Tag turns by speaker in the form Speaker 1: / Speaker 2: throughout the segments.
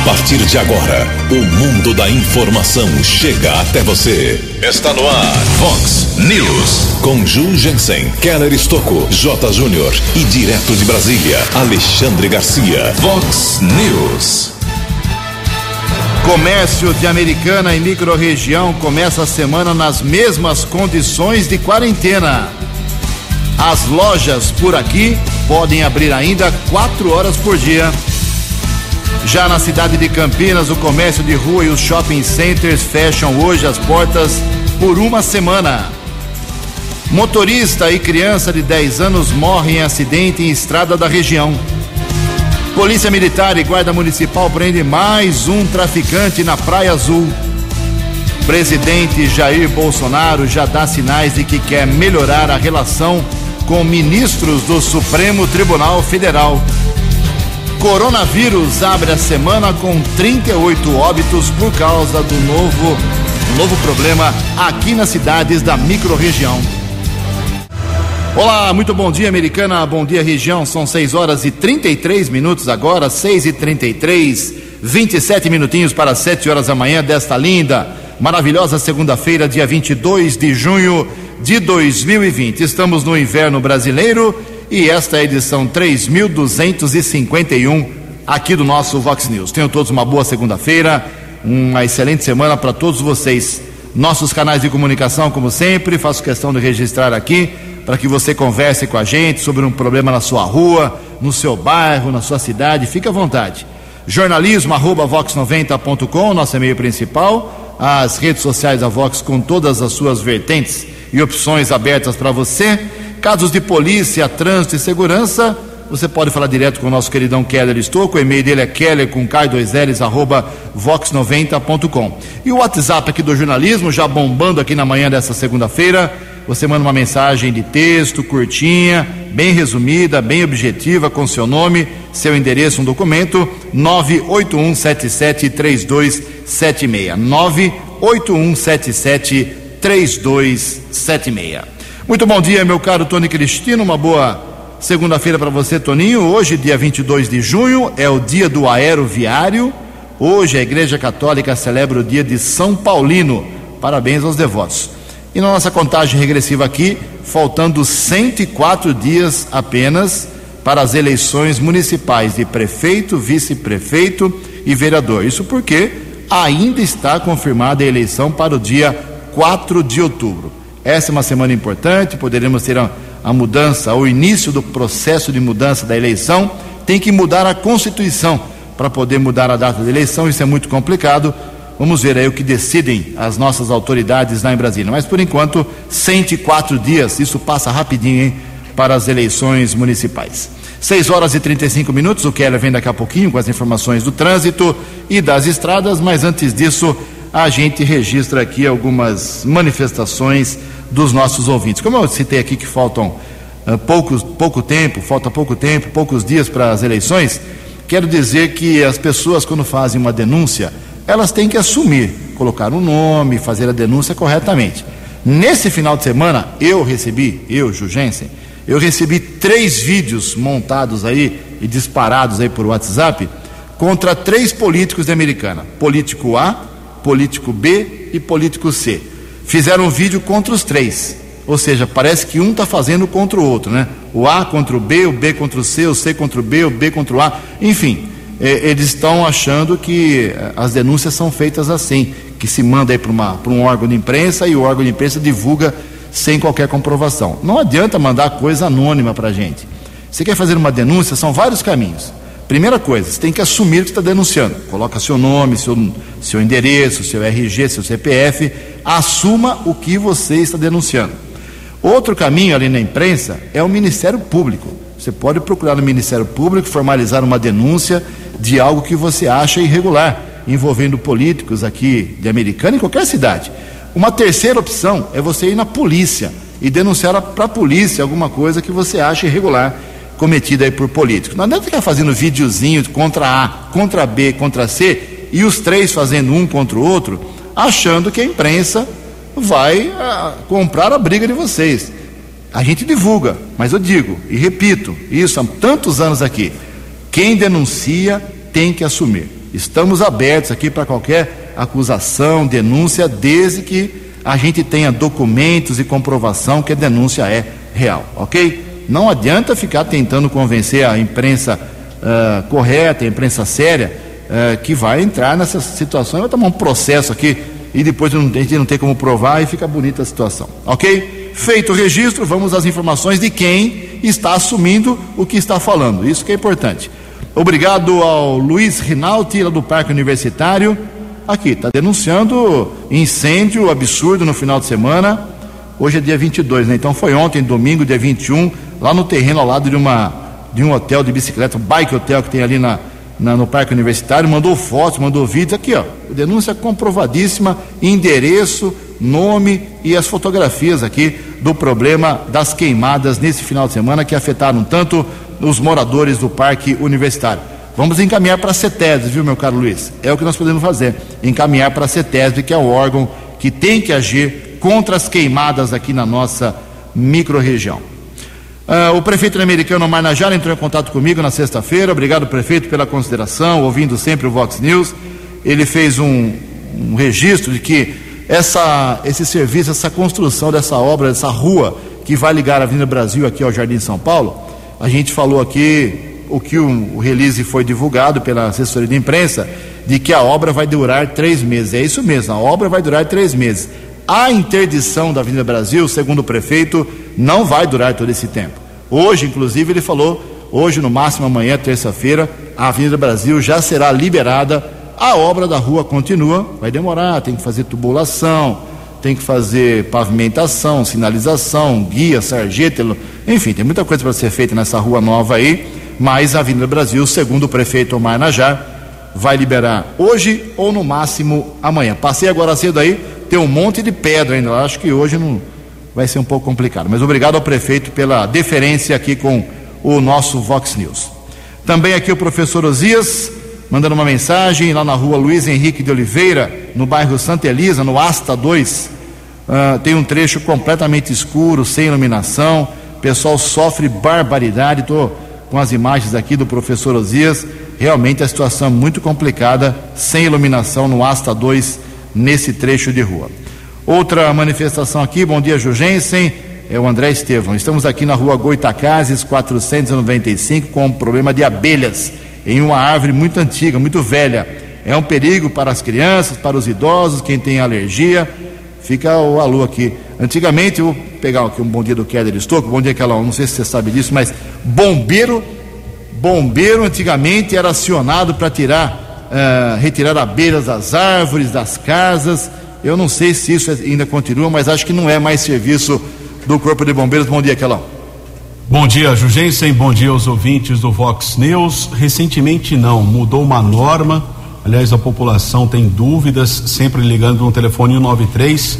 Speaker 1: A partir de agora, o mundo da informação chega até você. Está no ar, Fox News. Com Ju Jensen, Keller Estocco, J. Júnior e direto de Brasília, Alexandre Garcia. Fox News.
Speaker 2: Comércio de Americana e microrregião começa a semana nas mesmas condições de quarentena. As lojas por aqui podem abrir ainda quatro horas por dia. Já na cidade de Campinas, o comércio de rua e os shopping centers fecham hoje as portas por uma semana. Motorista e criança de 10 anos morrem em acidente em estrada da região. Polícia Militar e Guarda Municipal prende mais um traficante na Praia Azul. Presidente Jair Bolsonaro já dá sinais de que quer melhorar a relação com ministros do Supremo Tribunal Federal. Coronavírus abre a semana com 38 óbitos por causa do novo, novo problema aqui nas cidades da microrregião. Olá, muito bom dia, americana. Bom dia, região. São 6 horas e 33 minutos agora, 6 e 33, 27 minutinhos para 7 horas da manhã desta linda, maravilhosa segunda-feira, dia 22 de junho de 2020. Estamos no inverno brasileiro e esta é a edição 3251 aqui do nosso Vox News. Tenham todos uma boa segunda-feira, uma excelente semana para todos vocês. Nossos canais de comunicação, como sempre, faço questão de registrar aqui para que você converse com a gente sobre um problema na sua rua, no seu bairro, na sua cidade. Fique à vontade. Jornalismo arroba vox90.com, nosso e-mail principal. As redes sociais da Vox com todas as suas vertentes e opções abertas para você. Casos de polícia, trânsito e segurança, você pode falar direto com o nosso queridão Keller Estouco, o e-mail dele é keller com k2ls arroba vox90.com. E o WhatsApp aqui do jornalismo, já bombando aqui na manhã dessa segunda-feira, você manda uma mensagem de texto, curtinha, bem resumida, bem objetiva, com seu nome, seu endereço, um documento, 981773276. 981773276. Muito bom dia, meu caro Tony Cristino, uma boa segunda-feira para você, Toninho. Hoje, dia 22 de junho, é o dia do aeroviário. Hoje a Igreja Católica celebra o dia de São Paulino. Parabéns aos devotos. E na nossa contagem regressiva aqui, faltando 104 dias apenas para as eleições municipais de prefeito, vice-prefeito e vereador. Isso porque ainda está confirmada a eleição para o dia 4 de outubro. Essa é uma semana importante, poderemos ter a, a mudança, o início do processo de mudança da eleição. Tem que mudar a Constituição para poder mudar a data da eleição, isso é muito complicado. Vamos ver aí o que decidem as nossas autoridades lá em Brasília. Mas por enquanto, 104 dias, isso passa rapidinho, hein, para as eleições municipais. 6 horas e 35 minutos, o Keller vem daqui a pouquinho com as informações do trânsito e das estradas, mas antes disso, a gente registra aqui algumas manifestações dos nossos ouvintes. Como eu citei aqui que faltam uh, poucos, pouco tempo, falta pouco tempo, poucos dias para as eleições, quero dizer que as pessoas, quando fazem uma denúncia, elas têm que assumir, colocar um nome, fazer a denúncia corretamente. Nesse final de semana, eu recebi, eu, Jugensen, eu recebi três vídeos montados aí e disparados aí por WhatsApp contra três políticos de Americana: político A, político B e político C. Fizeram um vídeo contra os três. Ou seja, parece que um está fazendo contra o outro, né? O A contra o B, o B contra o C, o C contra o B, o B contra o A. Enfim, eles estão achando que as denúncias são feitas assim, que se manda aí para um órgão de imprensa e o órgão de imprensa divulga sem qualquer comprovação. Não adianta mandar coisa anônima para a gente. Você quer fazer uma denúncia, são vários caminhos. Primeira coisa, você tem que assumir que está denunciando. Coloca seu nome, seu, seu endereço, seu RG, seu CPF. Assuma o que você está denunciando. Outro caminho ali na imprensa é o Ministério Público. Você pode procurar no Ministério Público, formalizar uma denúncia de algo que você acha irregular, envolvendo políticos aqui de Americana em qualquer cidade. Uma terceira opção é você ir na polícia e denunciar para a polícia alguma coisa que você acha irregular cometida aí por políticos. Não adianta ficar fazendo videozinho contra A, contra B, contra C e os três fazendo um contra o outro, achando que a imprensa vai ah, comprar a briga de vocês. A gente divulga, mas eu digo e repito isso há tantos anos aqui: quem denuncia tem que assumir. estamos abertos aqui para qualquer acusação, denúncia, desde que a gente tenha documentos e comprovação que a denúncia é real, ok? Não adianta ficar tentando convencer a imprensa uh, correta, a imprensa séria, uh, que vai entrar nessa situação, vai tomar um processo aqui e depois a gente não tem como provar e fica bonita a situação, ok? Feito o registro, vamos às informações de quem está assumindo o que está falando, isso que é importante. Obrigado ao Luiz Rinaldi, lá do Parque Universitário, aqui, está denunciando incêndio absurdo no final de semana. Hoje é dia 22, né? Então foi ontem, domingo, dia 21, lá no terreno ao lado de, uma, de um hotel de bicicleta, um bike hotel que tem ali na, na, no Parque Universitário, mandou fotos, mandou vídeos, aqui ó, denúncia comprovadíssima, endereço, nome e as fotografias aqui do problema das queimadas nesse final de semana que afetaram tanto os moradores do Parque Universitário. Vamos encaminhar para a CETESB, viu, meu caro Luiz? É o que nós podemos fazer. Encaminhar para a CETESB, que é o órgão que tem que agir contra as queimadas aqui na nossa microrregião. Uh, o prefeito americano Marnajara entrou em contato comigo na sexta-feira. Obrigado, prefeito, pela consideração, ouvindo sempre o Vox News. Ele fez um, um registro de que essa, esse serviço, essa construção dessa obra, dessa rua que vai ligar a Avenida Brasil aqui ao Jardim São Paulo, a gente falou aqui o que o, o release foi divulgado pela assessoria de imprensa, de que a obra vai durar três meses. É isso mesmo, a obra vai durar três meses. A interdição da Avenida Brasil, segundo o prefeito, não vai durar todo esse tempo. Hoje, inclusive, ele falou, hoje, no máximo amanhã, terça-feira, a Avenida Brasil já será liberada. A obra da rua continua, vai demorar, tem que fazer tubulação, tem que fazer pavimentação, sinalização, guia, sarjeta, enfim, tem muita coisa para ser feita nessa rua nova aí, mas a Avenida Brasil, segundo o prefeito Omar Najar, vai liberar hoje ou no máximo amanhã. Passei agora cedo aí, tem um monte de pedra ainda, acho que hoje não vai ser um pouco complicado. Mas obrigado ao prefeito pela deferência aqui com o nosso Vox News. Também aqui o professor Osias, mandando uma mensagem lá na rua Luiz Henrique de Oliveira, no bairro Santa Elisa, no Asta 2. Uh, ah, tem um trecho completamente escuro, sem iluminação. O pessoal sofre barbaridade. Estou com as imagens aqui do professor Osias. Realmente a situação é muito complicada, sem iluminação no Asta 2, nesse trecho de rua. Outra manifestação aqui, bom dia Jugensen, é o André Estevam. Estamos aqui na rua Goitacazes, 495, com um problema de abelhas em uma árvore muito antiga, muito velha. É um perigo para as crianças, para os idosos, quem tem alergia. Fica o alô aqui. Antigamente, vou pegar aqui um bom dia do Keller Estouco, bom dia aquela, não sei se você sabe disso, mas bombeiro, bombeiro antigamente era acionado para tirar, uh, retirar abelhas das árvores, das casas eu não sei se isso ainda continua, mas acho que não é mais serviço do Corpo de Bombeiros. Bom dia, Kelão.
Speaker 3: Bom dia, Jugensen. Bom dia aos ouvintes do Vox News. Recentemente não, mudou uma norma. Aliás, a população tem dúvidas, sempre ligando no telefone 193,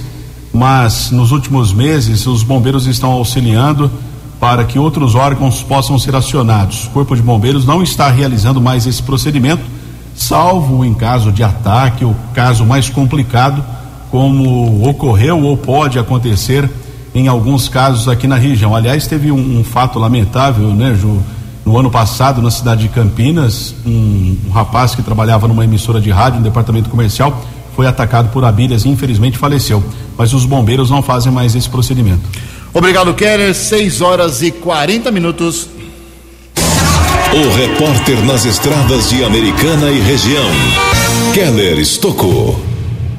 Speaker 3: mas nos últimos meses os bombeiros estão auxiliando para que outros órgãos possam ser acionados. O Corpo de Bombeiros não está realizando mais esse procedimento, salvo em caso de ataque, o caso mais complicado como ocorreu ou pode acontecer em alguns casos aqui na região. Aliás, teve um, um fato lamentável, né, Ju? No ano passado, na cidade de Campinas, um, um, rapaz que trabalhava numa emissora de rádio, um departamento comercial, foi atacado por abelhas e infelizmente faleceu. Mas os bombeiros não fazem mais esse procedimento.
Speaker 2: Obrigado, Keller. 6 horas e 40 minutos.
Speaker 1: O repórter nas estradas de Americana e região, Keller Estocou.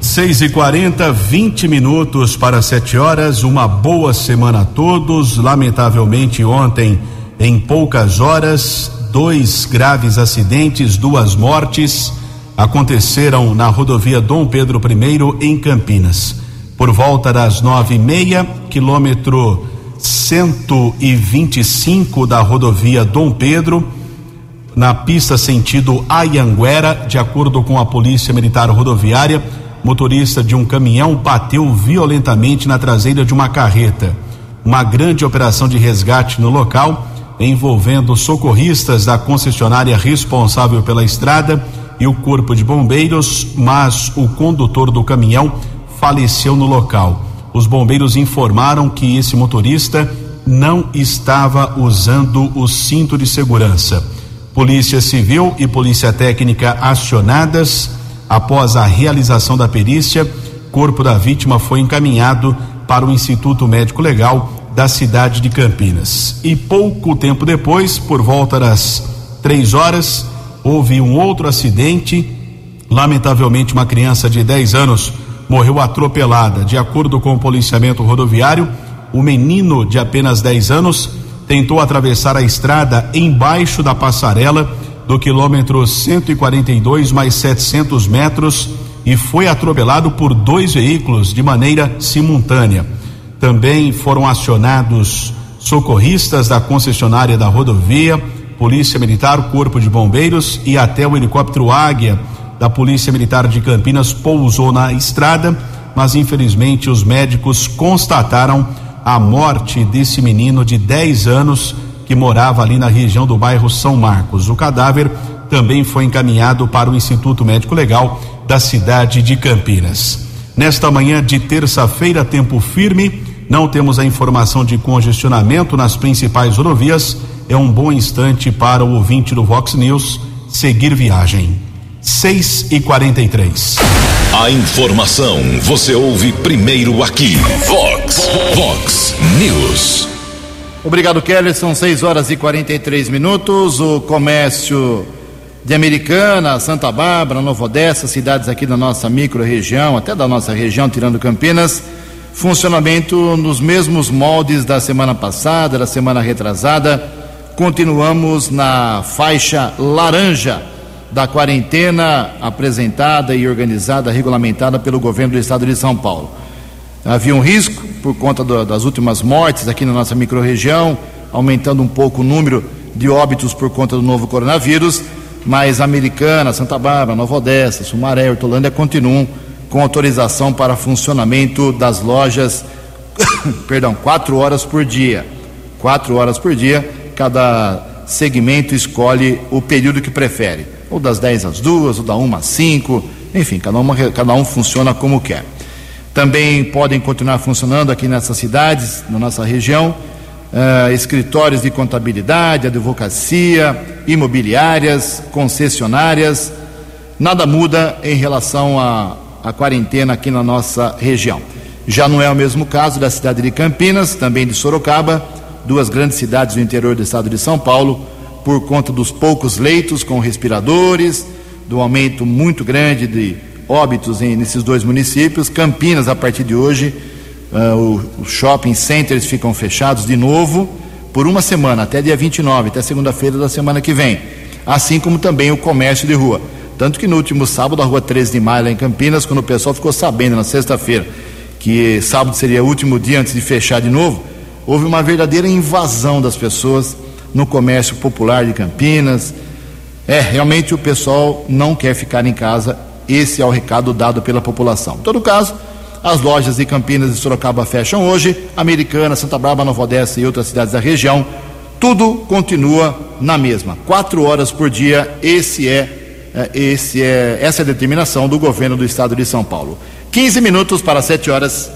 Speaker 3: 6 e 40 20 minutos para 7 horas. Uma boa semana a todos. Lamentavelmente, ontem, em poucas horas, dois graves acidentes, duas mortes aconteceram na rodovia Dom Pedro I, em Campinas. Por volta das nove e meia, quilômetro 125 da rodovia Dom Pedro, na pista sentido Ayanguera, de acordo com a Polícia Militar Rodoviária motorista de um caminhão bateu violentamente na traseira de uma carreta. Uma grande operação de resgate no local, envolvendo socorristas da concessionária responsável pela estrada e o corpo de bombeiros, mas o condutor do caminhão faleceu no local. Os bombeiros informaram que esse motorista não estava usando o cinto de segurança. Polícia Civil e Polícia Técnica acionadas. Após a realização da perícia, corpo da vítima foi encaminhado para o Instituto Médico Legal da cidade de Campinas. E pouco tempo depois, por volta das três horas, houve um outro acidente. Lamentavelmente, uma criança de 10 anos morreu atropelada. De acordo com o policiamento rodoviário, o menino de apenas 10 anos tentou atravessar a estrada embaixo da passarela do quilômetro 142 mais 700 metros e foi atropelado por dois veículos de maneira simultânea. Também foram acionados socorristas da concessionária da rodovia, Polícia Militar, Corpo de Bombeiros e até o helicóptero Águia da Polícia Militar de Campinas pousou na estrada, mas infelizmente os médicos constataram a morte desse menino de 10 anos que morava ali na região do bairro São Marcos. O cadáver também foi encaminhado para o Instituto Médico Legal da cidade de Campinas. Nesta manhã de terça-feira, tempo firme, não temos a informação de congestionamento nas principais rodovias. É um bom instante para o ouvinte do Vox News seguir viagem. 6 e 43
Speaker 1: A informação você ouve primeiro aqui. Vox, Vox News.
Speaker 2: Obrigado, Kelly. São 6 horas e 43 minutos. O comércio de Americana, Santa Bárbara, Nova Odessa, cidades aqui da nossa micro-região, até da nossa região, tirando Campinas, funcionamento nos mesmos moldes da semana passada, da semana retrasada. Continuamos na faixa laranja da quarentena apresentada e organizada, regulamentada pelo governo do estado de São Paulo. Havia um risco por conta do, das últimas mortes aqui na nossa microrregião, aumentando um pouco o número de óbitos por conta do novo coronavírus, mas Americana, Santa Bárbara, Nova Odessa, Sumaré, Hortolândia continuam com autorização para funcionamento das lojas, perdão, quatro horas por dia. Quatro horas por dia, cada segmento escolhe o período que prefere ou das 10 às 2, ou da 1 às 5, enfim, cada, uma, cada um funciona como quer. Também podem continuar funcionando aqui nessas cidades, na nossa região, uh, escritórios de contabilidade, advocacia, imobiliárias, concessionárias. Nada muda em relação à, à quarentena aqui na nossa região. Já não é o mesmo caso da cidade de Campinas, também de Sorocaba, duas grandes cidades do interior do estado de São Paulo, por conta dos poucos leitos com respiradores, do aumento muito grande de óbitos em, nesses dois municípios. Campinas, a partir de hoje, uh, os shopping centers ficam fechados de novo por uma semana, até dia 29, até segunda-feira da semana que vem. Assim como também o comércio de rua. Tanto que no último sábado, a rua 13 de maio, lá em Campinas, quando o pessoal ficou sabendo na sexta-feira que sábado seria o último dia antes de fechar de novo, houve uma verdadeira invasão das pessoas no comércio popular de Campinas. É, realmente o pessoal não quer ficar em casa. Esse é o recado dado pela população. Em todo caso, as lojas de Campinas e Sorocaba fecham hoje, Americana, Santa Bárbara, Nova Odessa e outras cidades da região. Tudo continua na mesma. Quatro horas por dia. Esse é, é esse é, essa é a determinação do governo do estado de São Paulo. 15 minutos para 7 horas.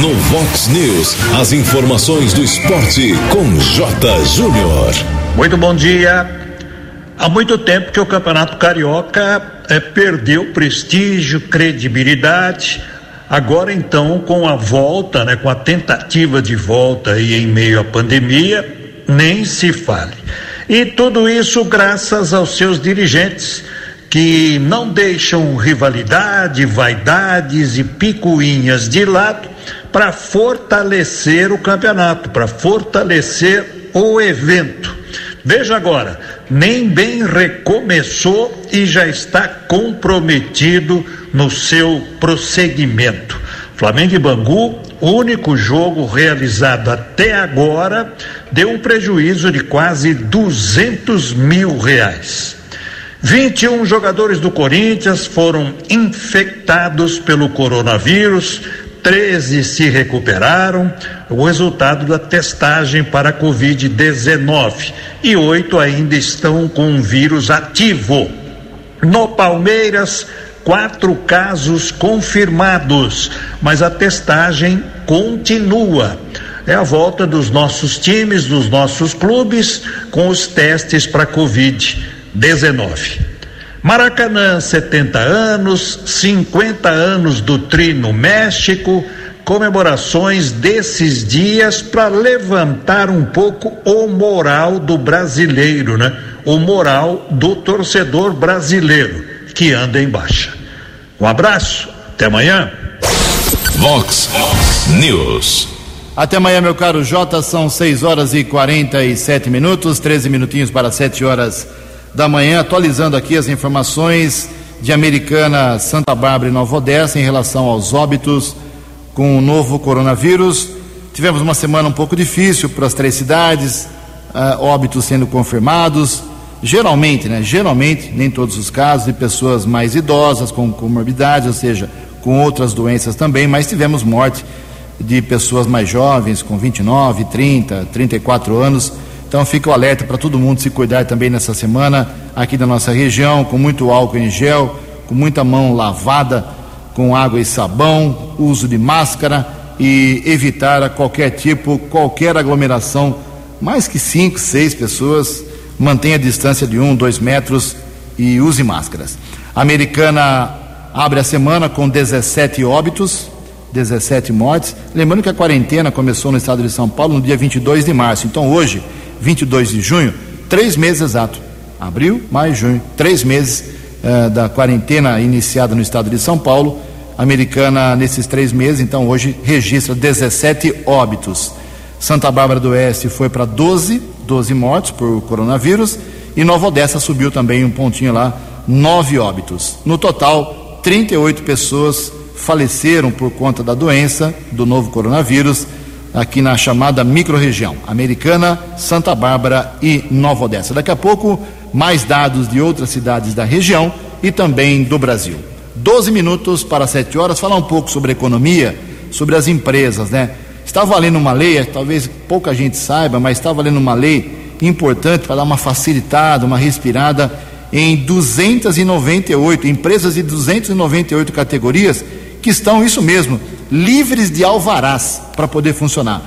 Speaker 1: No Vox News, as informações do esporte com J. Júnior.
Speaker 4: Muito bom dia. Há muito tempo que o Campeonato Carioca é, perdeu prestígio, credibilidade. Agora, então, com a volta, né, com a tentativa de volta e em meio à pandemia, nem se fale. E tudo isso graças aos seus dirigentes que não deixam rivalidade, vaidades e picuinhas de lado para fortalecer o campeonato, para fortalecer o evento. Veja agora, nem bem recomeçou e já está comprometido no seu prosseguimento. Flamengo e Bangu, único jogo realizado até agora, deu um prejuízo de quase 200 mil reais. 21 jogadores do Corinthians foram infectados pelo coronavírus, 13 se recuperaram, o resultado da testagem para Covid-19 e oito ainda estão com o vírus ativo. No Palmeiras, quatro casos confirmados, mas a testagem continua. é a volta dos nossos times, dos nossos clubes com os testes para Covid-19. Maracanã, 70 anos, 50 anos do Tri no México, comemorações desses dias para levantar um pouco o moral do brasileiro, né? O moral do torcedor brasileiro que anda em baixa. Um abraço, até amanhã.
Speaker 1: Vox News.
Speaker 2: Até amanhã, meu caro Jota, são 6 horas e 47 minutos, 13 minutinhos para 7 horas da manhã, atualizando aqui as informações de Americana, Santa Bárbara e Nova Odessa em relação aos óbitos com o novo coronavírus. Tivemos uma semana um pouco difícil para as três cidades, uh, óbitos sendo confirmados. Geralmente, né? Geralmente, nem todos os casos, de pessoas mais idosas, com comorbidades, ou seja, com outras doenças também, mas tivemos morte de pessoas mais jovens, com 29, 30, 34 anos. Então fica o alerta para todo mundo se cuidar também nessa semana aqui da nossa região, com muito álcool em gel, com muita mão lavada com água e sabão, uso de máscara e evitar a qualquer tipo, qualquer aglomeração, mais que cinco, seis pessoas, mantenha a distância de um, dois metros e use máscaras. A americana abre a semana com 17 óbitos, 17 mortes. Lembrando que a quarentena começou no estado de São Paulo no dia 22 de março. Então hoje 22 de junho, três meses exato. Abril, maio, junho, três meses uh, da quarentena iniciada no estado de São Paulo. Americana, nesses três meses, então hoje registra 17 óbitos. Santa Bárbara do Oeste foi para 12, 12 mortes por coronavírus. E Nova Odessa subiu também um pontinho lá, nove óbitos. No total, 38 pessoas faleceram por conta da doença do novo coronavírus aqui na chamada microrregião americana, Santa Bárbara e Nova Odessa. Daqui a pouco, mais dados de outras cidades da região e também do Brasil. 12 minutos para 7 horas, falar um pouco sobre economia, sobre as empresas, né? Estava lendo uma lei, talvez pouca gente saiba, mas estava lendo uma lei importante para dar uma facilitada, uma respirada em 298 empresas de 298 categorias que estão, isso mesmo, livres de alvarás para poder funcionar.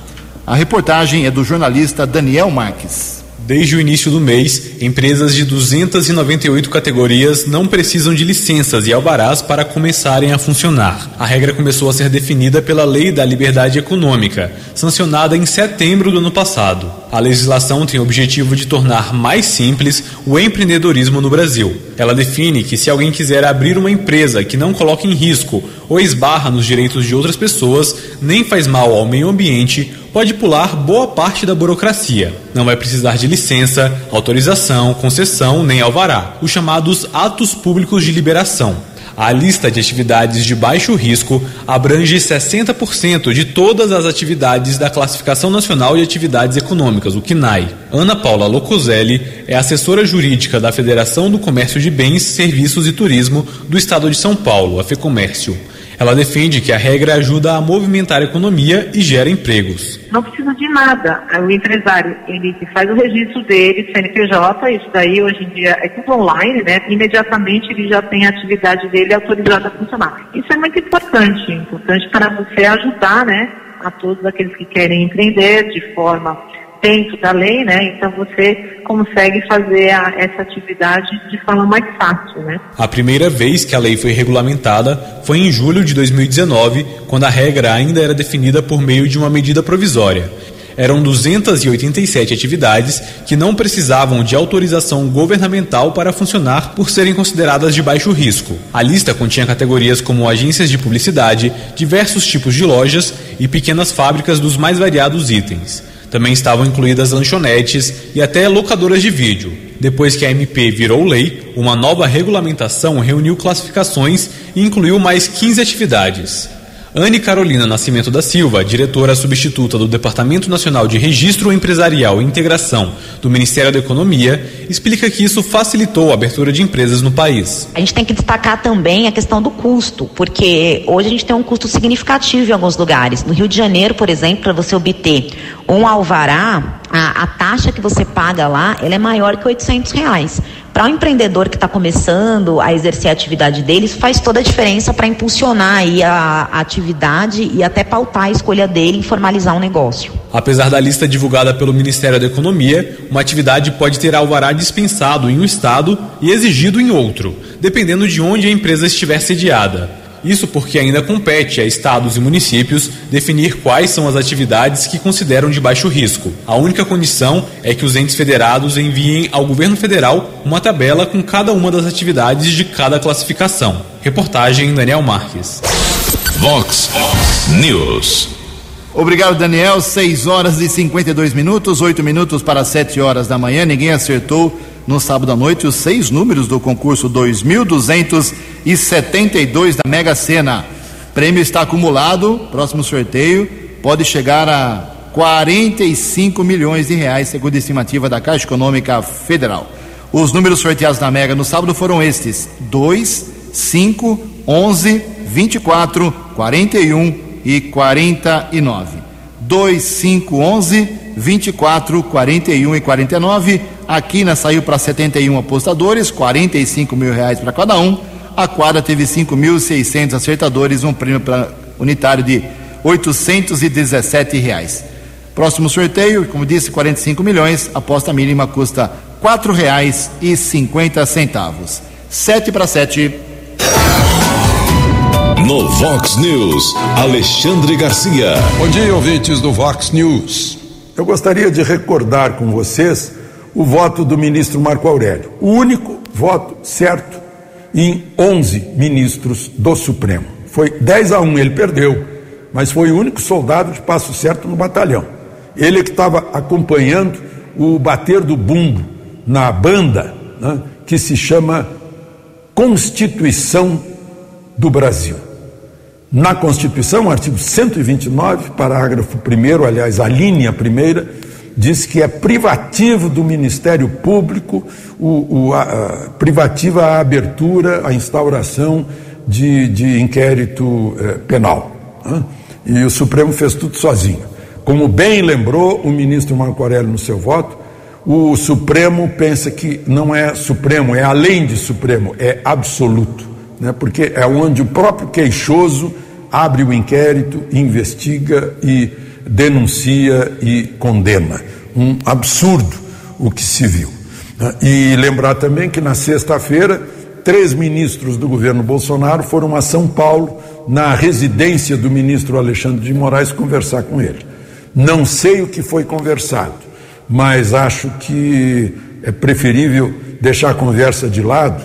Speaker 2: A reportagem é do jornalista Daniel Marques.
Speaker 5: Desde o início do mês, empresas de 298 categorias não precisam de licenças e alvarás para começarem a funcionar. A regra começou a ser definida pela Lei da Liberdade Econômica, sancionada em setembro do ano passado. A legislação tem o objetivo de tornar mais simples o empreendedorismo no Brasil. Ela define que se alguém quiser abrir uma empresa que não coloque em risco ou esbarra nos direitos de outras pessoas, nem faz mal ao meio ambiente, pode pular boa parte da burocracia. Não vai precisar de licença, autorização, concessão nem alvará, os chamados atos públicos de liberação. A lista de atividades de baixo risco abrange 60% de todas as atividades da Classificação Nacional de Atividades Econômicas, o CNAE. Ana Paula Locoselli é assessora jurídica da Federação do Comércio de Bens, Serviços e Turismo do Estado de São Paulo, a FEComércio. Ela defende que a regra ajuda a movimentar a economia e gera empregos.
Speaker 6: Não precisa de nada. O empresário, ele faz o registro dele, CNPJ, isso daí hoje em dia é tudo online, né? Imediatamente ele já tem a atividade dele autorizada a funcionar. Isso é muito importante, importante para você ajudar, né? A todos aqueles que querem empreender de forma dentro da lei, né? Então você consegue fazer a, essa atividade de forma mais fácil, né?
Speaker 5: A primeira vez que a lei foi regulamentada foi em julho de 2019, quando a regra ainda era definida por meio de uma medida provisória. Eram 287 atividades que não precisavam de autorização governamental para funcionar por serem consideradas de baixo risco. A lista continha categorias como agências de publicidade, diversos tipos de lojas e pequenas fábricas dos mais variados itens. Também estavam incluídas lanchonetes e até locadoras de vídeo. Depois que a MP virou lei, uma nova regulamentação reuniu classificações e incluiu mais 15 atividades. Anne Carolina Nascimento da Silva, diretora substituta do Departamento Nacional de Registro Empresarial e Integração do Ministério da Economia, explica que isso facilitou a abertura de empresas no país.
Speaker 7: A gente tem que destacar também a questão do custo, porque hoje a gente tem um custo significativo em alguns lugares. No Rio de Janeiro, por exemplo, para você obter um alvará, a, a, taxa que você paga lá ela é maior que 800 reais. Para o um empreendedor que está começando a exercer a atividade dele, isso faz toda a diferença para impulsionar aí a, a atividade e até pautar a escolha dele e formalizar um negócio.
Speaker 5: Apesar da lista divulgada pelo Ministério da Economia, uma atividade pode ter alvará dispensado em um estado e exigido em outro, dependendo de onde a empresa estiver sediada. Isso porque ainda compete a estados e municípios definir quais são as atividades que consideram de baixo risco. A única condição é que os entes federados enviem ao governo federal uma tabela com cada uma das atividades de cada classificação. Reportagem Daniel Marques.
Speaker 1: Vox News.
Speaker 2: Obrigado, Daniel. 6 horas e 52 minutos, 8 minutos para 7 horas da manhã. Ninguém acertou no sábado à noite os seis números do concurso 2272 da Mega Sena. Prêmio está acumulado, próximo sorteio pode chegar a 45 milhões de reais, segundo a estimativa da Caixa Econômica Federal. Os números sorteados na Mega no sábado foram estes: 2, 5, 11, 24, 41 e 49. 2, 5, 11, 24, 41 e 49. A quina saiu para 71 apostadores, 45 mil reais para cada um. A quadra teve 5.600 acertadores, um prêmio pra, unitário de 817 reais. Próximo sorteio, como disse, 45 milhões. Aposta mínima custa quatro reais e cinquenta centavos. Sete para sete.
Speaker 1: No Vox News, Alexandre Garcia.
Speaker 8: Bom dia, ouvintes do Vox News. Eu gostaria de recordar com vocês o voto do ministro Marco Aurélio. O único voto certo em 11 ministros do Supremo. Foi 10 a 1, ele perdeu, mas foi o único soldado de passo certo no batalhão. Ele que estava acompanhando o bater do bumbo na banda né, que se chama Constituição do Brasil. Na Constituição, artigo 129, parágrafo 1, aliás, a linha primeira, diz que é privativo do Ministério Público, o, o a, a, privativa a abertura, a instauração de, de inquérito eh, penal. Né? E o Supremo fez tudo sozinho. Como bem lembrou o ministro Marco Aurélio no seu voto, o Supremo pensa que não é Supremo, é além de Supremo, é absoluto, né? porque é onde o próprio queixoso abre o inquérito, investiga e denuncia e condena. Um absurdo o que se viu. E lembrar também que na sexta-feira, três ministros do governo Bolsonaro foram a São Paulo, na residência do ministro Alexandre de Moraes, conversar com ele. Não sei o que foi conversado, mas acho que é preferível deixar a conversa de lado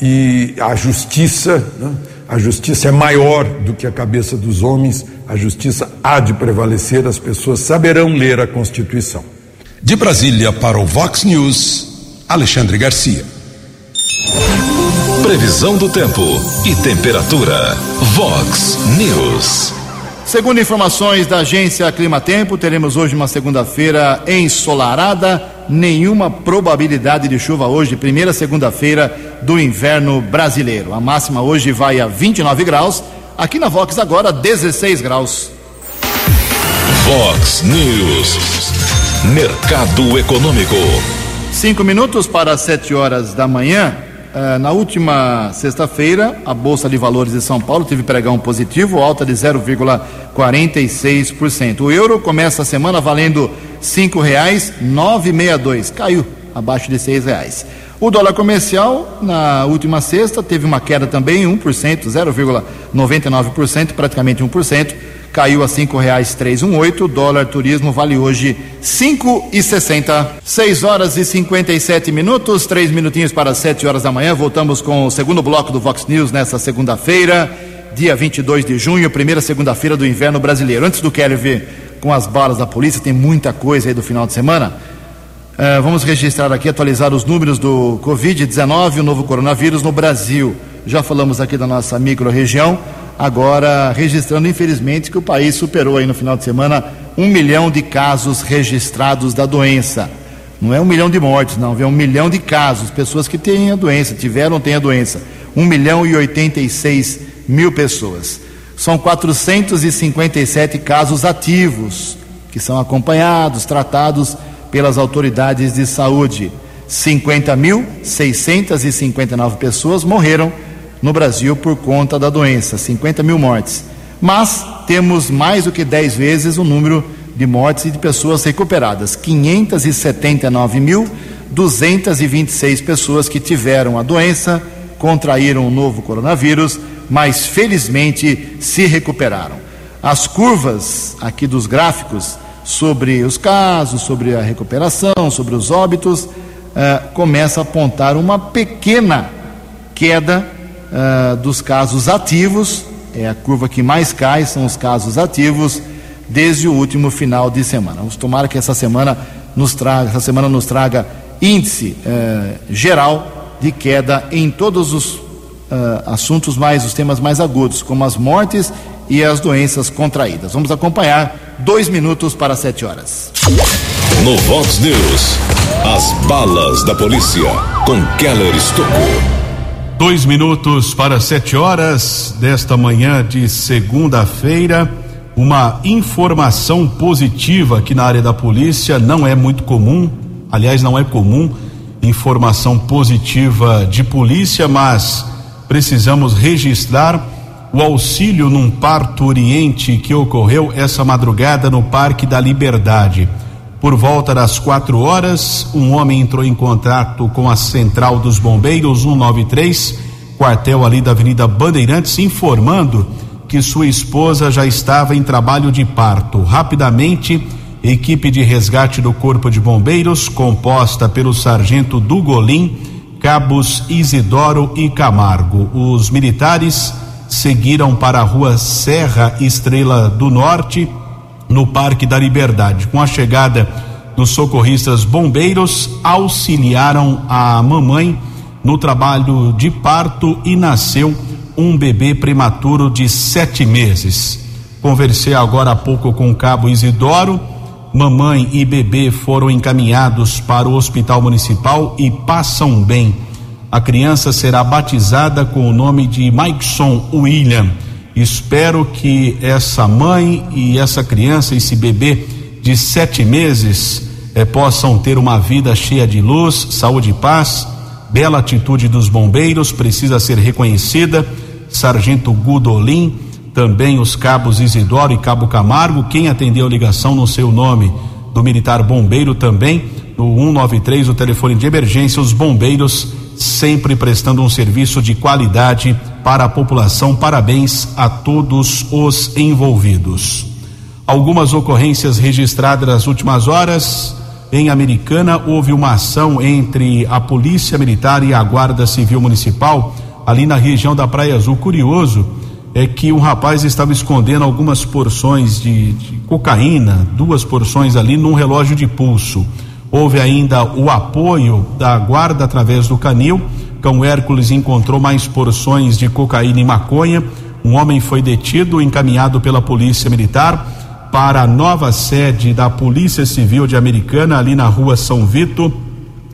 Speaker 8: e a justiça. Né? A justiça é maior do que a cabeça dos homens, a justiça há de prevalecer, as pessoas saberão ler a Constituição.
Speaker 1: De Brasília para o Vox News, Alexandre Garcia. Previsão do tempo e temperatura. Vox News.
Speaker 2: Segundo informações da agência Climatempo, teremos hoje uma segunda-feira ensolarada, nenhuma probabilidade de chuva hoje, primeira segunda-feira do inverno brasileiro. A máxima hoje vai a 29 graus, aqui na Vox agora 16 graus.
Speaker 1: Vox News. Mercado Econômico.
Speaker 2: Cinco minutos para sete horas da manhã. Uh, na última sexta-feira, a Bolsa de Valores de São Paulo teve pregão positivo, alta de 0,46%. O euro começa a semana valendo nove dois, caiu abaixo de seis reais. O dólar comercial na última sexta teve uma queda também 1%, 0,99%, praticamente 1%, caiu a cinco reais três um oito, o dólar turismo vale hoje cinco e sessenta. Seis horas e cinquenta e sete minutos, três minutinhos para sete horas da manhã. Voltamos com o segundo bloco do Vox News nesta segunda-feira, dia 22 de junho, primeira segunda-feira do inverno brasileiro. Antes do Kelly ver com as balas da polícia, tem muita coisa aí do final de semana. Uh, vamos registrar aqui, atualizar os números do Covid-19, o novo coronavírus no Brasil. Já falamos aqui da nossa micro-região agora registrando, infelizmente, que o país superou aí no final de semana um milhão de casos registrados da doença. Não é um milhão de mortes, não, é um milhão de casos, pessoas que têm a doença, tiveram ou têm a doença. Um milhão e oitenta e seis mil pessoas. São 457 casos ativos, que são acompanhados, tratados pelas autoridades de saúde. 50.659 pessoas morreram no Brasil por conta da doença, 50 mil mortes. Mas temos mais do que 10 vezes o número de mortes e de pessoas recuperadas, 579.226 pessoas que tiveram a doença, contraíram o novo coronavírus, mas felizmente se recuperaram. As curvas aqui dos gráficos sobre os casos, sobre a recuperação, sobre os óbitos, eh, começa a apontar uma pequena queda eh, dos casos ativos. É a curva que mais cai, são os casos ativos desde o último final de semana. Vamos tomar que essa semana nos traga, essa semana nos traga índice eh, geral de queda em todos os uh, assuntos mais, os temas mais agudos, como as mortes e as doenças contraídas. Vamos acompanhar dois minutos para sete horas.
Speaker 1: No Vox News, as balas da polícia com Keller Estocou.
Speaker 3: Dois minutos para sete horas desta manhã de segunda-feira. Uma informação positiva aqui na área da polícia não é muito comum, aliás, não é comum informação positiva de polícia, mas precisamos registrar o auxílio num parto oriente que ocorreu essa madrugada no Parque da Liberdade. Por volta das quatro horas, um homem entrou em contato com a Central dos Bombeiros 193, quartel ali da Avenida Bandeirantes, informando que sua esposa já estava em trabalho de parto. Rapidamente, equipe de resgate do Corpo de Bombeiros, composta pelo sargento Dugolin, cabos Isidoro e Camargo. Os militares seguiram para a rua Serra Estrela do Norte, no Parque da Liberdade. Com a chegada dos socorristas bombeiros, auxiliaram a mamãe no trabalho de parto e nasceu um bebê prematuro de sete meses. Conversei agora há pouco com o cabo Isidoro mamãe e bebê foram encaminhados para o hospital municipal e passam bem. A criança será batizada com o nome de Mikeson William. Espero que essa mãe e essa criança, esse bebê de sete meses, eh, possam ter uma vida cheia de luz, saúde e paz. Bela atitude dos bombeiros, precisa ser reconhecida. Sargento Gudolin também os cabos Isidoro e Cabo Camargo. Quem atendeu a ligação no seu nome do militar bombeiro também, no 193, o telefone de emergência, os bombeiros sempre prestando um serviço de qualidade para a população. Parabéns a todos os envolvidos. Algumas ocorrências registradas nas últimas horas. Em Americana, houve uma ação entre a Polícia Militar e a Guarda Civil Municipal, ali na região da Praia Azul. Curioso é que um rapaz estava escondendo algumas porções de, de cocaína, duas porções ali num relógio de pulso. Houve ainda o apoio da guarda através do canil. Cão Hércules encontrou mais porções de cocaína e maconha. Um homem foi detido, encaminhado pela Polícia Militar para a nova sede da Polícia Civil de Americana, ali na rua São Vito.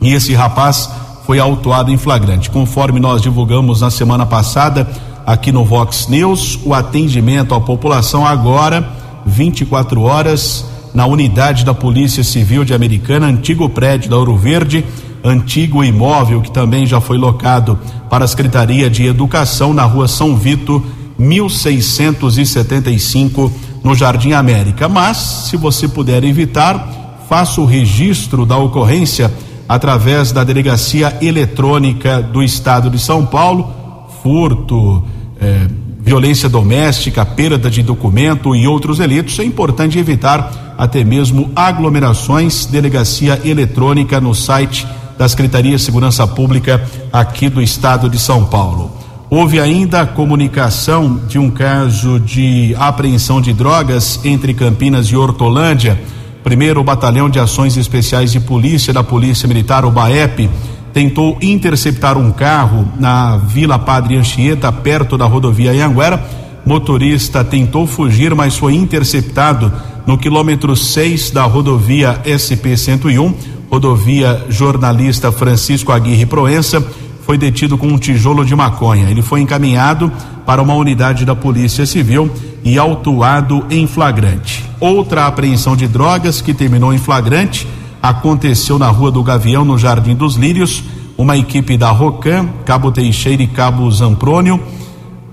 Speaker 3: E esse rapaz foi autuado em flagrante. Conforme nós divulgamos na semana passada, aqui no Vox News, o atendimento à população agora, 24 horas, na unidade da Polícia Civil de Americana, antigo prédio da Ouro Verde, antigo imóvel que também já foi locado para a Secretaria de Educação na rua São Vito, 1675, no Jardim América. Mas, se você puder evitar, faça o registro da ocorrência através da Delegacia Eletrônica do Estado de São Paulo, furto, é, violência doméstica, perda de documento e outros delitos, é importante evitar até mesmo aglomerações. Delegacia eletrônica no site da Secretaria de Segurança Pública aqui do estado de São Paulo. Houve ainda a comunicação de um caso de apreensão de drogas entre Campinas e Hortolândia. Primeiro, o Batalhão de Ações Especiais de Polícia da Polícia Militar, o BAEP, tentou interceptar um carro na Vila Padre Anchieta, perto da rodovia Anhanguera. Motorista tentou fugir, mas foi interceptado no quilômetro 6 da rodovia SP-101, rodovia jornalista Francisco Aguirre Proença. Foi detido com um tijolo de maconha. Ele foi encaminhado para uma unidade da Polícia Civil e autuado em flagrante. Outra apreensão de drogas que terminou em flagrante aconteceu na Rua do Gavião, no Jardim dos Lírios. Uma equipe da Rocan, Cabo Teixeira e Cabo Zamprônio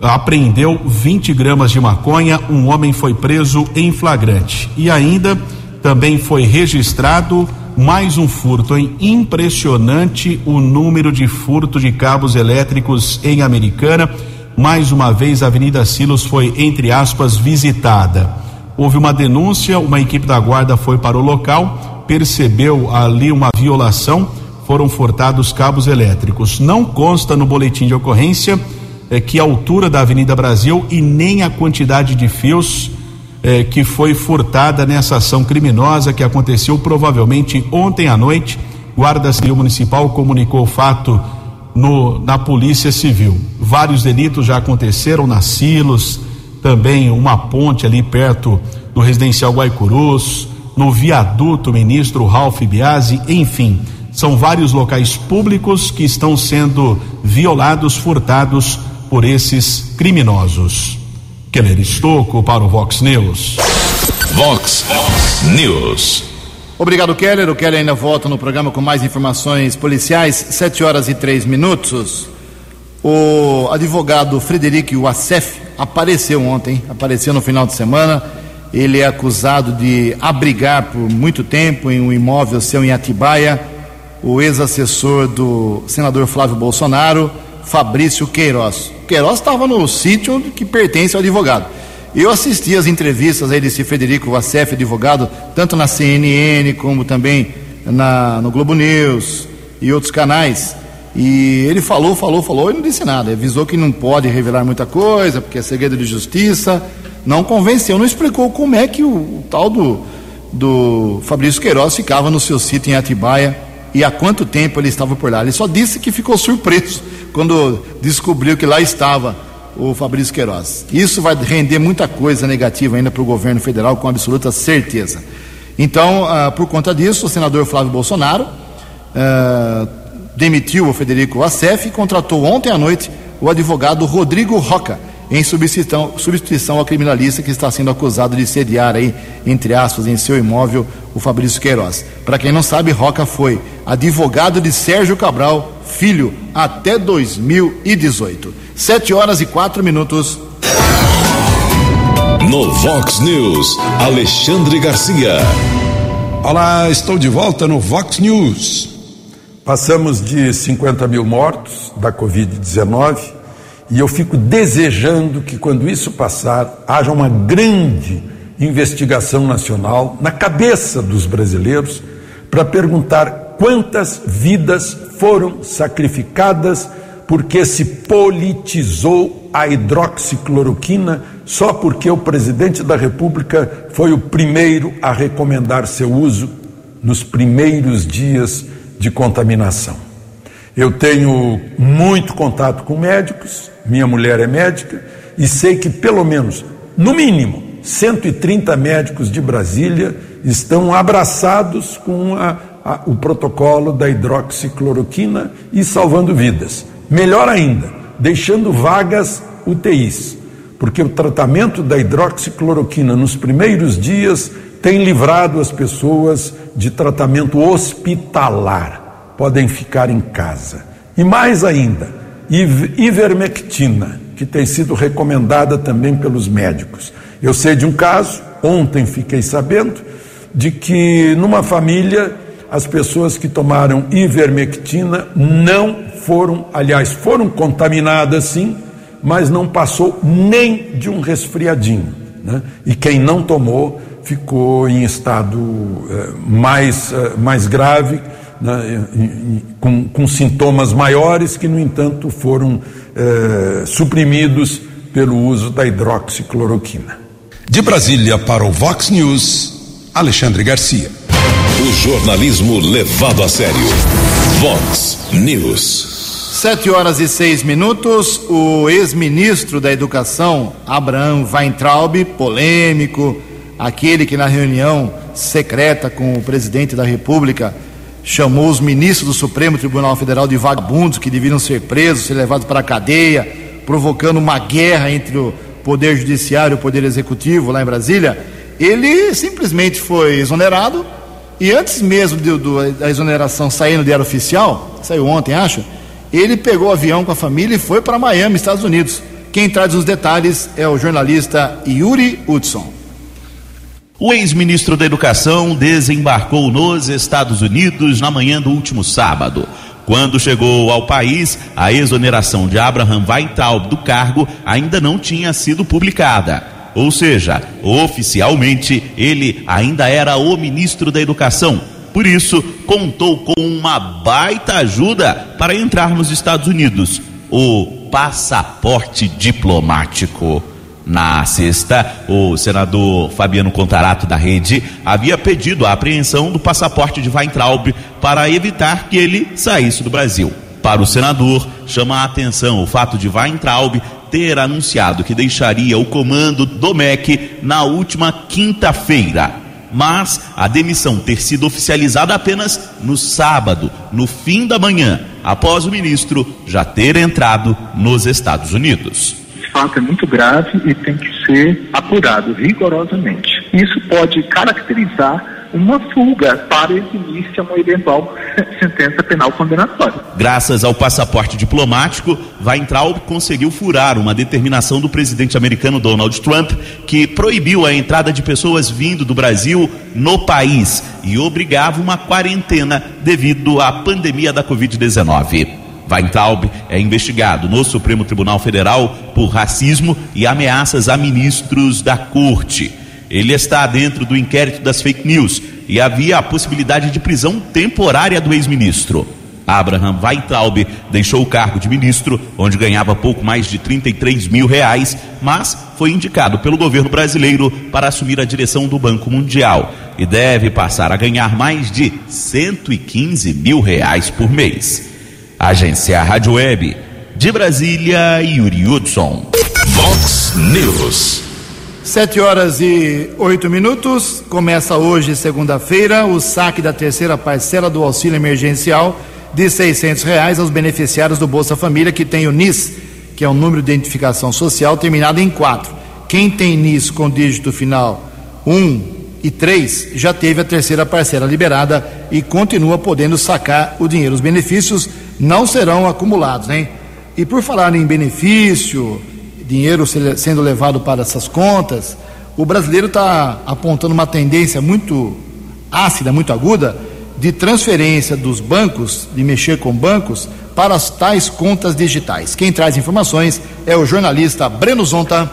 Speaker 3: apreendeu 20 gramas de maconha. Um homem foi preso em flagrante. E ainda também foi registrado mais um furto, hein? Impressionante o número de furto de cabos elétricos em Americana. Mais uma vez a Avenida Silos foi, entre aspas, visitada. Houve uma denúncia, uma equipe da guarda foi para o local, percebeu ali uma violação, foram furtados cabos elétricos. Não consta no boletim de ocorrência é, que a altura da Avenida Brasil e nem a quantidade de fios eh, que foi furtada nessa ação criminosa que aconteceu provavelmente ontem à noite. Guarda Civil Municipal comunicou o fato no, na Polícia Civil. Vários delitos já aconteceram na Silos, também uma ponte ali perto do residencial Guaicurus, no viaduto ministro Ralph Biasi, enfim, são vários locais públicos que estão sendo violados, furtados por esses criminosos. Keller Estocco para o Vox News.
Speaker 1: Vox News.
Speaker 2: Obrigado, Keller. O Keller ainda volta no programa com mais informações policiais, 7 horas e 3 minutos. O advogado Frederico Wassef apareceu ontem, apareceu no final de semana. Ele é acusado de abrigar por muito tempo em um imóvel seu em Atibaia o ex-assessor do senador Flávio Bolsonaro Fabrício Queiroz. Queiroz estava no sítio que pertence ao advogado. Eu assisti as entrevistas aí desse Federico Vassef, advogado, tanto na CNN como também na, no Globo News e outros canais. E ele falou, falou, falou e não disse nada. Ele avisou que não pode revelar muita coisa, porque é segredo de justiça. Não convenceu, não explicou como é que o, o tal do, do Fabrício Queiroz ficava no seu sítio em Atibaia e há quanto tempo ele estava por lá. Ele só disse que ficou surpreso quando descobriu que lá estava o Fabrício Queiroz. Isso vai render muita coisa negativa ainda para o governo federal, com absoluta certeza. Então, ah, por conta disso, o senador Flávio Bolsonaro ah, demitiu o Federico Assef e contratou ontem à noite o advogado Rodrigo Roca, em substituição, substituição ao criminalista que está sendo acusado de sediar aí, entre aspas, em seu imóvel o Fabrício Queiroz. Para quem não sabe, Roca foi advogado de Sérgio Cabral, filho, até 2018. Sete horas e quatro minutos.
Speaker 1: No Vox News, Alexandre Garcia.
Speaker 8: Olá, estou de volta no Vox News. Passamos de 50 mil mortos da Covid-19 e eu fico desejando que, quando isso passar, haja uma grande investigação nacional na cabeça dos brasileiros para perguntar quantas vidas foram sacrificadas porque se politizou a hidroxicloroquina só porque o presidente da República foi o primeiro a recomendar seu uso nos primeiros dias de contaminação. Eu tenho muito contato com médicos, minha mulher é médica, e sei que pelo menos, no mínimo, 130 médicos de Brasília estão abraçados com a, a, o protocolo da hidroxicloroquina e salvando vidas. Melhor ainda, deixando vagas UTIs, porque o tratamento da hidroxicloroquina nos primeiros dias tem livrado as pessoas de tratamento hospitalar. Podem ficar em casa. E mais ainda, ivermectina, que tem sido recomendada também pelos médicos. Eu sei de um caso, ontem fiquei sabendo, de que numa família as pessoas que tomaram ivermectina não foram, aliás, foram contaminadas sim, mas não passou nem de um resfriadinho. Né? E quem não tomou ficou em estado eh, mais, eh, mais grave, né? com, com, sintomas maiores, que, no entanto, foram eh, suprimidos pelo uso da hidroxicloroquina.
Speaker 1: De Brasília para o Vox News, Alexandre Garcia. O jornalismo levado a sério. Vox News.
Speaker 2: Sete horas e seis minutos. O ex-ministro da Educação, Abraham Weintraub, polêmico, aquele que na reunião secreta com o presidente da República chamou os ministros do Supremo Tribunal Federal de vagabundos que deviam ser presos, ser levados para a cadeia, provocando uma guerra entre o Poder Judiciário e o Poder Executivo lá em Brasília. Ele simplesmente foi exonerado E antes mesmo do, da exoneração sair no Diário Oficial, saiu ontem, acho, ele pegou o avião com a família e foi para Miami, Estados Unidos. Quem traz os detalhes é o jornalista Yuri Hudson.
Speaker 9: O ex-ministro da Educação desembarcou nos Estados Unidos na manhã do último sábado. Quando chegou ao país, a exoneração de Abraham Weintraub do cargo ainda não tinha sido publicada. Ou seja, oficialmente ele ainda era o ministro da Educação. Por isso, contou com uma baita ajuda para entrar nos Estados Unidos: o passaporte diplomático. Na sexta, o senador Fabiano Contarato da Rede havia pedido a apreensão do passaporte de Weintraub para evitar que ele saísse do Brasil. Para o senador, chama a atenção o fato de Weintraub ter anunciado que deixaria o comando do MEC na última quinta-feira, mas a demissão ter sido oficializada apenas no sábado, no fim da manhã, após o ministro já ter entrado nos Estados Unidos.
Speaker 10: Fato é muito grave e tem que ser apurado rigorosamente. Isso pode caracterizar uma fuga para eximir-se a uma eventual sentença penal condenatória.
Speaker 9: Graças ao passaporte diplomático, Weintraub conseguiu furar uma determinação do presidente americano Donald Trump que proibiu a entrada de pessoas vindo do Brasil no país e obrigava uma quarentena devido à pandemia da Covid-19. Weintraub é investigado no Supremo Tribunal Federal por racismo e ameaças a ministros da corte. Ele está dentro do inquérito das fake news e havia a possibilidade de prisão temporária do ex-ministro. Abraham Weintraub deixou o cargo de ministro, onde ganhava pouco mais de 33 mil reais, mas foi indicado pelo governo brasileiro para assumir a direção do Banco Mundial e deve passar a ganhar mais de 115 mil reais por mês. Agência Rádio Web de Brasília, Yuri Hudson.
Speaker 1: Vox News.
Speaker 2: Sete horas e oito minutos. Começa hoje, segunda-feira, o saque da terceira parcela do auxílio emergencial de seiscentos reais aos beneficiários do Bolsa Família que tem o NIS, que é o número de identificação social terminado em quatro. Quem tem NIS com dígito final um e três já teve a terceira parcela liberada e continua podendo sacar o dinheiro. Os benefícios não serão acumulados, hein? E por falar em benefício, dinheiro sendo levado para essas contas, o brasileiro está apontando uma tendência muito ácida, muito aguda, de transferência dos bancos, de mexer com bancos, para as tais contas digitais. Quem traz informações é o jornalista Breno Zonta.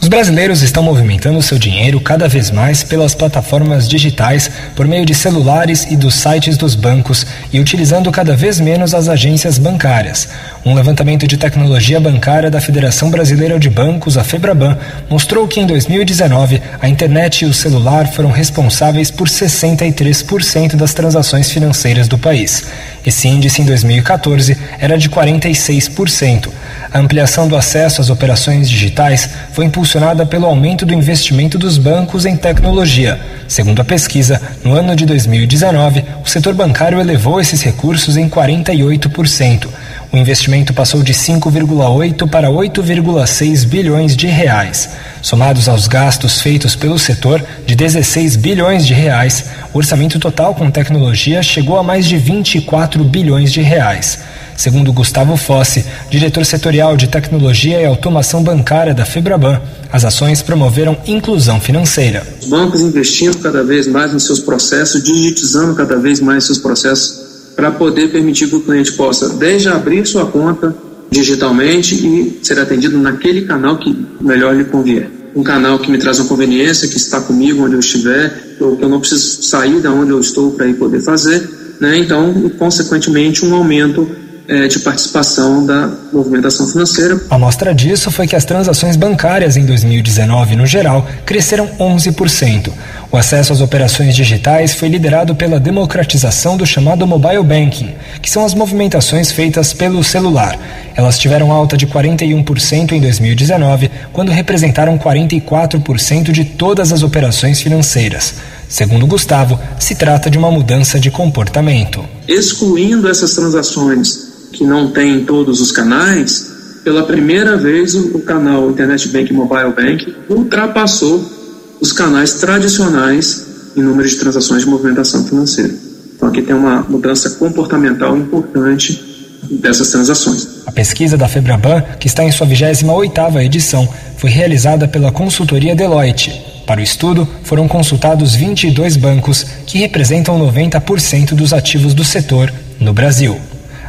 Speaker 11: Os brasileiros estão movimentando seu dinheiro cada vez mais pelas plataformas digitais, por meio de celulares e dos sites dos bancos e utilizando cada vez menos as agências bancárias. Um levantamento de tecnologia bancária da Federação Brasileira de Bancos, a Febraban, mostrou que em 2019 a internet e o celular foram responsáveis por 63% das transações financeiras do país. Esse índice em 2014 era de 46%. A ampliação do acesso às operações digitais foi impulsionada pelo aumento do investimento dos bancos em tecnologia. Segundo a pesquisa, no ano de 2019, o setor bancário elevou esses recursos em 48%. O investimento passou de 5,8 para 8,6 bilhões de reais. Somados aos gastos feitos pelo setor de 16 bilhões de reais, o orçamento total com tecnologia chegou a mais de 24 bilhões de reais. Segundo Gustavo Fossi, diretor setorial de tecnologia e automação bancária da Febraban, as ações promoveram inclusão financeira.
Speaker 12: Os bancos investindo cada vez mais nos seus processos, digitizando cada vez mais seus processos para poder permitir que o cliente possa, desde abrir sua conta digitalmente e ser atendido naquele canal que melhor lhe convier. Um canal que me traz uma conveniência, que está comigo onde eu estiver, ou que eu não preciso sair da onde eu estou para ir poder fazer, né? Então, consequentemente, um aumento é, de participação da movimentação financeira.
Speaker 11: A mostra disso foi que as transações bancárias em 2019, no geral, cresceram 11%. O acesso às operações digitais foi liderado pela democratização do chamado mobile banking, que são as movimentações feitas pelo celular. Elas tiveram alta de 41% em 2019, quando representaram 44% de todas as operações financeiras. Segundo Gustavo, se trata de uma mudança de comportamento.
Speaker 12: Excluindo essas transações que não tem todos os canais, pela primeira vez o canal Internet Bank Mobile Bank ultrapassou os canais tradicionais em número de transações de movimentação financeira. Então aqui tem uma mudança comportamental importante dessas transações.
Speaker 11: A pesquisa da Febraban, que está em sua 28ª edição, foi realizada pela consultoria Deloitte. Para o estudo, foram consultados 22 bancos, que representam 90% dos ativos do setor no Brasil.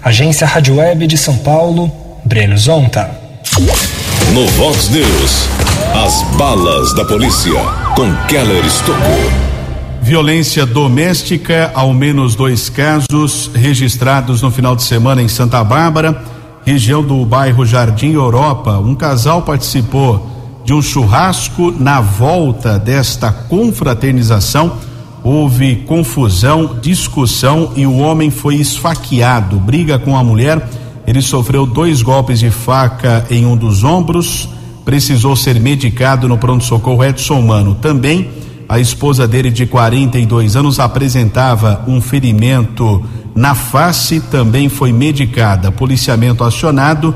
Speaker 11: Agência Rádio Web de São Paulo, Breno Zonta.
Speaker 1: No Vox News, as balas da polícia com Keller Estocou.
Speaker 3: Violência doméstica, ao menos dois casos registrados no final de semana em Santa Bárbara, região do bairro Jardim Europa. Um casal participou de um churrasco na volta desta confraternização. Houve confusão, discussão e o homem foi esfaqueado. Briga com a mulher. Ele sofreu dois golpes de faca em um dos ombros. Precisou ser medicado no pronto-socorro Edson Mano. Também a esposa dele, de 42 anos, apresentava um ferimento na face, também foi medicada. Policiamento acionado,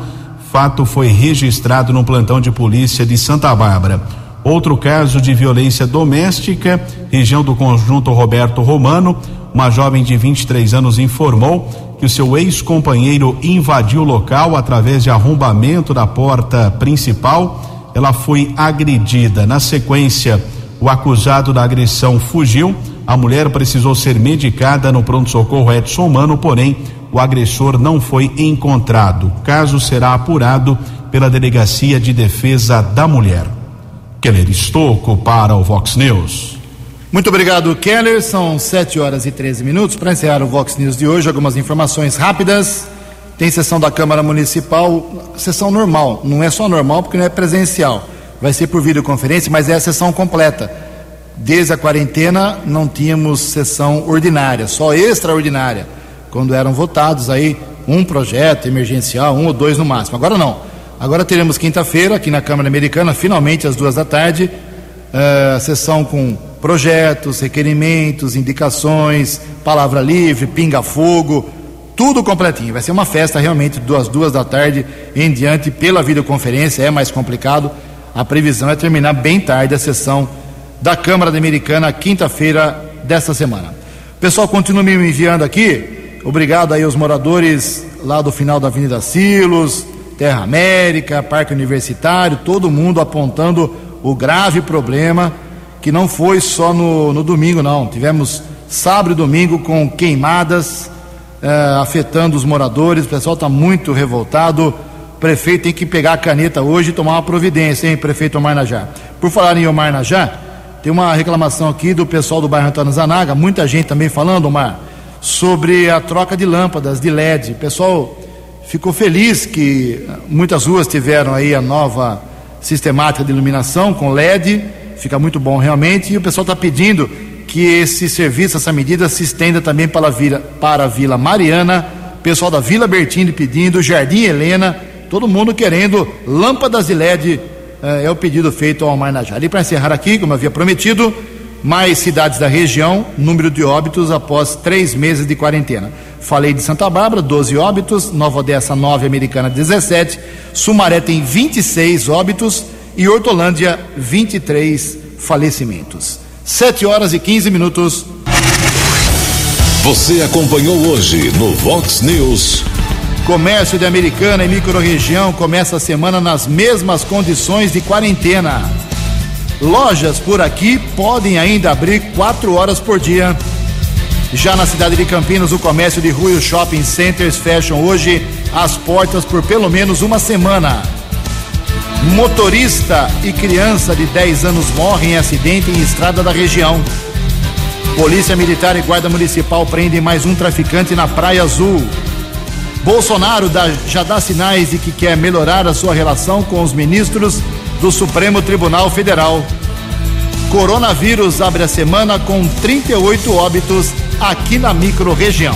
Speaker 3: fato foi registrado no plantão de polícia de Santa Bárbara. Outro caso de violência doméstica, região do conjunto Roberto Romano, uma jovem de 23 anos informou que o seu ex-companheiro invadiu o local através de arrombamento da porta principal. Ela foi agredida. Na sequência, o acusado da agressão fugiu. A mulher precisou ser medicada no pronto-socorro Edson Mano, porém, o agressor não foi encontrado. O caso será apurado pela Delegacia de Defesa da Mulher. Keller Estocco para o Vox News.
Speaker 2: Muito obrigado, Keller. São 7 horas e 13 minutos. Para encerrar o Vox News de hoje, algumas informações rápidas. Tem sessão da Câmara Municipal, sessão normal, não é só normal porque não é presencial vai ser por videoconferência, mas é a sessão completa. Desde a quarentena não tínhamos sessão ordinária, só extraordinária, quando eram votados aí um projeto emergencial, um ou dois no máximo. Agora não. Agora teremos quinta-feira aqui na Câmara Americana, finalmente às duas da tarde, uh, sessão com projetos, requerimentos, indicações, palavra livre, pinga-fogo, tudo completinho. Vai ser uma festa realmente das duas da tarde em diante pela videoconferência, é mais complicado a previsão é terminar bem tarde a sessão da Câmara Americana, quinta-feira desta semana. Pessoal continua me enviando aqui. Obrigado aí aos moradores lá do final da Avenida Silos, Terra América, Parque Universitário, todo mundo apontando o grave problema que não foi só no, no domingo, não. Tivemos sábado e domingo com queimadas eh, afetando os moradores. O pessoal está muito revoltado prefeito tem que pegar a caneta hoje e tomar uma providência, hein, prefeito Omar Najá. Por falar em Omar Najá, tem uma reclamação aqui do pessoal do bairro Antônio Zanaga, muita gente também falando, Omar, sobre a troca de lâmpadas de LED. O pessoal ficou feliz que muitas ruas tiveram aí a nova sistemática de iluminação com LED, fica muito bom realmente, e o pessoal está pedindo que esse serviço, essa medida se estenda também para a Vila, para a Vila Mariana, pessoal da Vila Bertini pedindo, Jardim Helena, todo mundo querendo lâmpadas de LED, eh, é o pedido feito ao Marnajá. E para encerrar aqui, como havia prometido, mais cidades da região, número de óbitos após três meses de quarentena. Falei de Santa Bárbara, 12 óbitos, Nova Odessa 9, Americana 17, Sumaré tem 26 óbitos e Hortolândia 23 falecimentos. 7 horas e 15 minutos.
Speaker 1: Você acompanhou hoje no Vox News.
Speaker 2: Comércio de Americana e microrregião começa a semana nas mesmas condições de quarentena. Lojas por aqui podem ainda abrir quatro horas por dia. Já na cidade de Campinas, o comércio de rua e os shopping centers fecham hoje as portas por pelo menos uma semana. Motorista e criança de 10 anos morrem em acidente em estrada da região. Polícia Militar e Guarda Municipal prendem mais um traficante na Praia Azul. Bolsonaro dá, já dá sinais de que quer melhorar a sua relação com os ministros do Supremo Tribunal Federal. Coronavírus abre a semana com 38 óbitos aqui na microrregião.